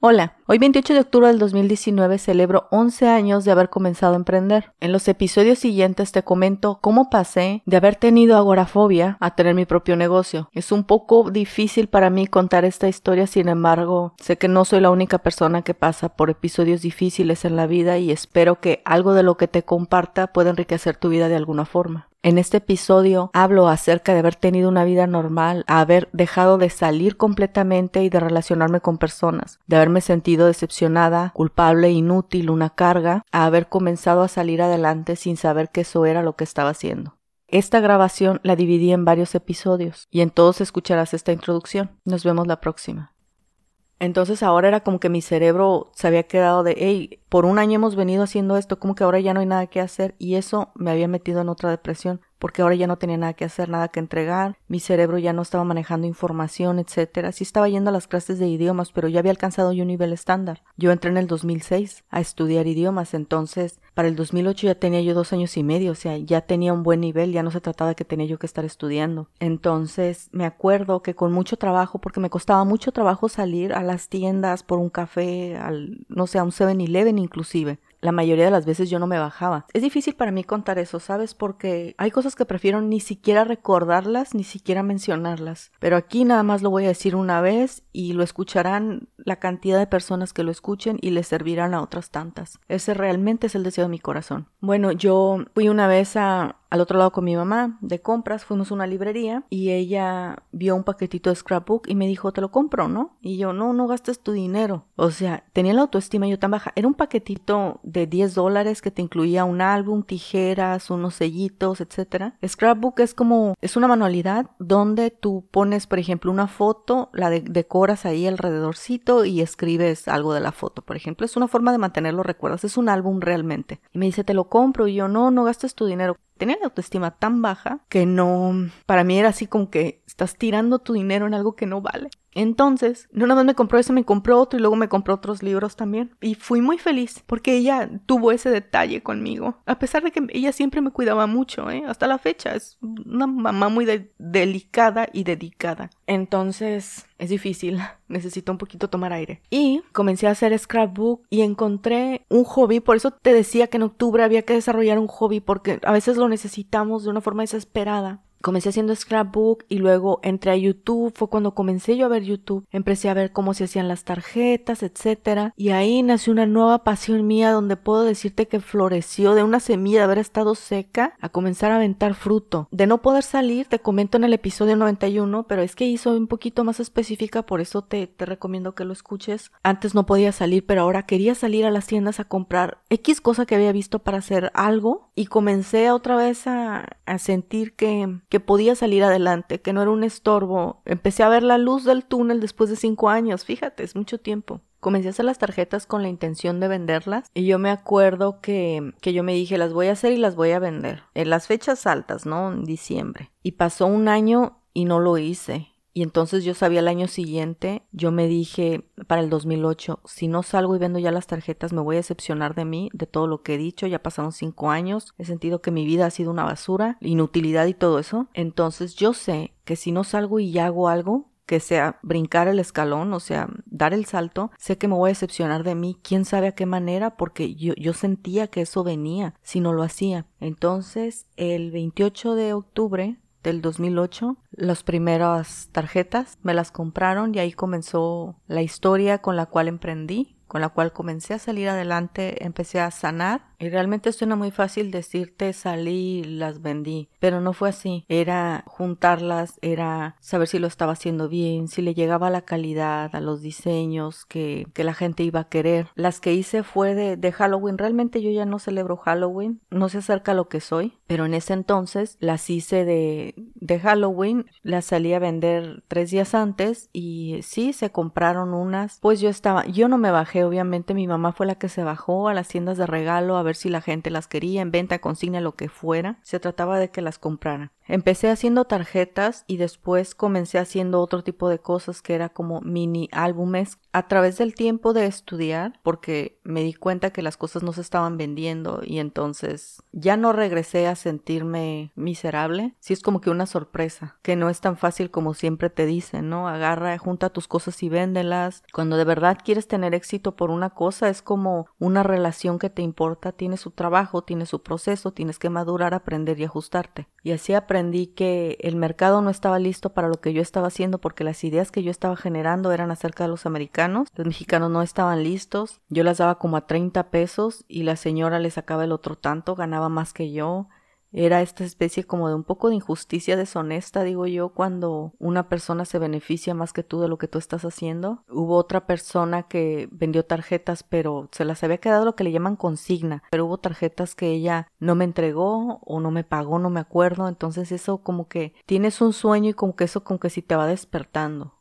Hola, hoy 28 de octubre del 2019 celebro 11 años de haber comenzado a emprender. En los episodios siguientes te comento cómo pasé de haber tenido agorafobia a tener mi propio negocio. Es un poco difícil para mí contar esta historia, sin embargo, sé que no soy la única persona que pasa por episodios difíciles en la vida y espero que algo de lo que te comparta pueda enriquecer tu vida de alguna forma. En este episodio hablo acerca de haber tenido una vida normal, haber dejado de salir completamente y de relacionarme con personas, de haberme sentido decepcionada, culpable, inútil, una carga, a haber comenzado a salir adelante sin saber que eso era lo que estaba haciendo. Esta grabación la dividí en varios episodios y en todos escucharás esta introducción. Nos vemos la próxima. Entonces ahora era como que mi cerebro se había quedado de, hey, por un año hemos venido haciendo esto, como que ahora ya no hay nada que hacer y eso me había metido en otra depresión porque ahora ya no tenía nada que hacer, nada que entregar, mi cerebro ya no estaba manejando información, etcétera. Sí estaba yendo a las clases de idiomas, pero ya había alcanzado un nivel estándar. Yo entré en el 2006 a estudiar idiomas, entonces para el 2008 ya tenía yo dos años y medio, o sea, ya tenía un buen nivel, ya no se trataba de que tenía yo que estar estudiando. Entonces me acuerdo que con mucho trabajo, porque me costaba mucho trabajo salir a las tiendas por un café, al, no sé, a un 7-Eleven inclusive la mayoría de las veces yo no me bajaba. Es difícil para mí contar eso, ¿sabes? Porque hay cosas que prefiero ni siquiera recordarlas, ni siquiera mencionarlas. Pero aquí nada más lo voy a decir una vez y lo escucharán la cantidad de personas que lo escuchen y les servirán a otras tantas. Ese realmente es el deseo de mi corazón. Bueno, yo fui una vez al otro lado con mi mamá de compras, fuimos a una librería y ella vio un paquetito de scrapbook y me dijo, te lo compro, ¿no? Y yo, no, no gastes tu dinero. O sea, tenía la autoestima yo tan baja. Era un paquetito de 10 dólares que te incluía un álbum, tijeras, unos sellitos, etc. Scrapbook es como, es una manualidad donde tú pones, por ejemplo, una foto, la decoras ahí alrededorcito y escribes algo de la foto, por ejemplo. Es una forma de mantenerlo recuerdas, es un álbum realmente. Y me dice, te lo compro y yo, no, no gastes tu dinero tenía la autoestima tan baja que no, para mí era así como que estás tirando tu dinero en algo que no vale. Entonces, no nada más me compró ese, me compró otro y luego me compró otros libros también. Y fui muy feliz porque ella tuvo ese detalle conmigo. A pesar de que ella siempre me cuidaba mucho, ¿eh? hasta la fecha. Es una mamá muy delicada y dedicada. Entonces, es difícil. Necesito un poquito tomar aire. Y comencé a hacer scrapbook y encontré un hobby. Por eso te decía que en octubre había que desarrollar un hobby porque a veces lo necesitamos de una forma desesperada comencé haciendo scrapbook y luego entré a YouTube, fue cuando comencé yo a ver YouTube, empecé a ver cómo se hacían las tarjetas, etcétera, y ahí nació una nueva pasión mía donde puedo decirte que floreció de una semilla de haber estado seca a comenzar a aventar fruto. De no poder salir, te comento en el episodio 91, pero es que hizo un poquito más específica, por eso te, te recomiendo que lo escuches. Antes no podía salir, pero ahora quería salir a las tiendas a comprar X cosa que había visto para hacer algo y comencé otra vez a, a sentir que que podía salir adelante, que no era un estorbo. Empecé a ver la luz del túnel después de cinco años, fíjate, es mucho tiempo. Comencé a hacer las tarjetas con la intención de venderlas y yo me acuerdo que, que yo me dije las voy a hacer y las voy a vender en las fechas altas, ¿no? En diciembre. Y pasó un año y no lo hice. Y entonces yo sabía el año siguiente, yo me dije para el 2008, si no salgo y vendo ya las tarjetas, me voy a decepcionar de mí, de todo lo que he dicho, ya pasaron cinco años, he sentido que mi vida ha sido una basura, inutilidad y todo eso. Entonces yo sé que si no salgo y ya hago algo, que sea brincar el escalón, o sea, dar el salto, sé que me voy a decepcionar de mí, quién sabe a qué manera, porque yo, yo sentía que eso venía si no lo hacía. Entonces, el 28 de octubre del 2008. Las primeras tarjetas me las compraron y ahí comenzó la historia con la cual emprendí, con la cual comencé a salir adelante, empecé a sanar y realmente suena muy fácil decirte salí las vendí, pero no fue así. Era juntarlas, era saber si lo estaba haciendo bien, si le llegaba la calidad a los diseños que, que la gente iba a querer. Las que hice fue de, de Halloween. Realmente yo ya no celebro Halloween, no se acerca a lo que soy, pero en ese entonces las hice de, de Halloween, las salí a vender tres días antes y sí, se compraron unas. Pues yo estaba, yo no me bajé, obviamente mi mamá fue la que se bajó a las tiendas de regalo a ver si la gente las quería en venta, consigna, lo que fuera. Se trataba de que las compraran. Empecé haciendo tarjetas y después comencé haciendo otro tipo de cosas que era como mini álbumes a través del tiempo de estudiar, porque me di cuenta que las cosas no se estaban vendiendo y entonces ya no regresé a sentirme miserable. Sí es como que una sorpresa, que no es tan fácil como siempre te dicen, ¿no? Agarra, junta tus cosas y véndelas. Cuando de verdad quieres tener éxito por una cosa, es como una relación que te importa, tiene su trabajo, tiene su proceso, tienes que madurar, aprender y ajustarte. Y así aprendí que el mercado no estaba listo para lo que yo estaba haciendo porque las ideas que yo estaba generando eran acerca de los americanos. Los mexicanos no estaban listos. Yo las daba como a 30 pesos y la señora le sacaba el otro tanto, ganaba más que yo. Era esta especie como de un poco de injusticia deshonesta, digo yo, cuando una persona se beneficia más que tú de lo que tú estás haciendo. Hubo otra persona que vendió tarjetas, pero se las había quedado lo que le llaman consigna, pero hubo tarjetas que ella no me entregó o no me pagó, no me acuerdo, entonces eso como que tienes un sueño y como que eso como que sí te va despertando.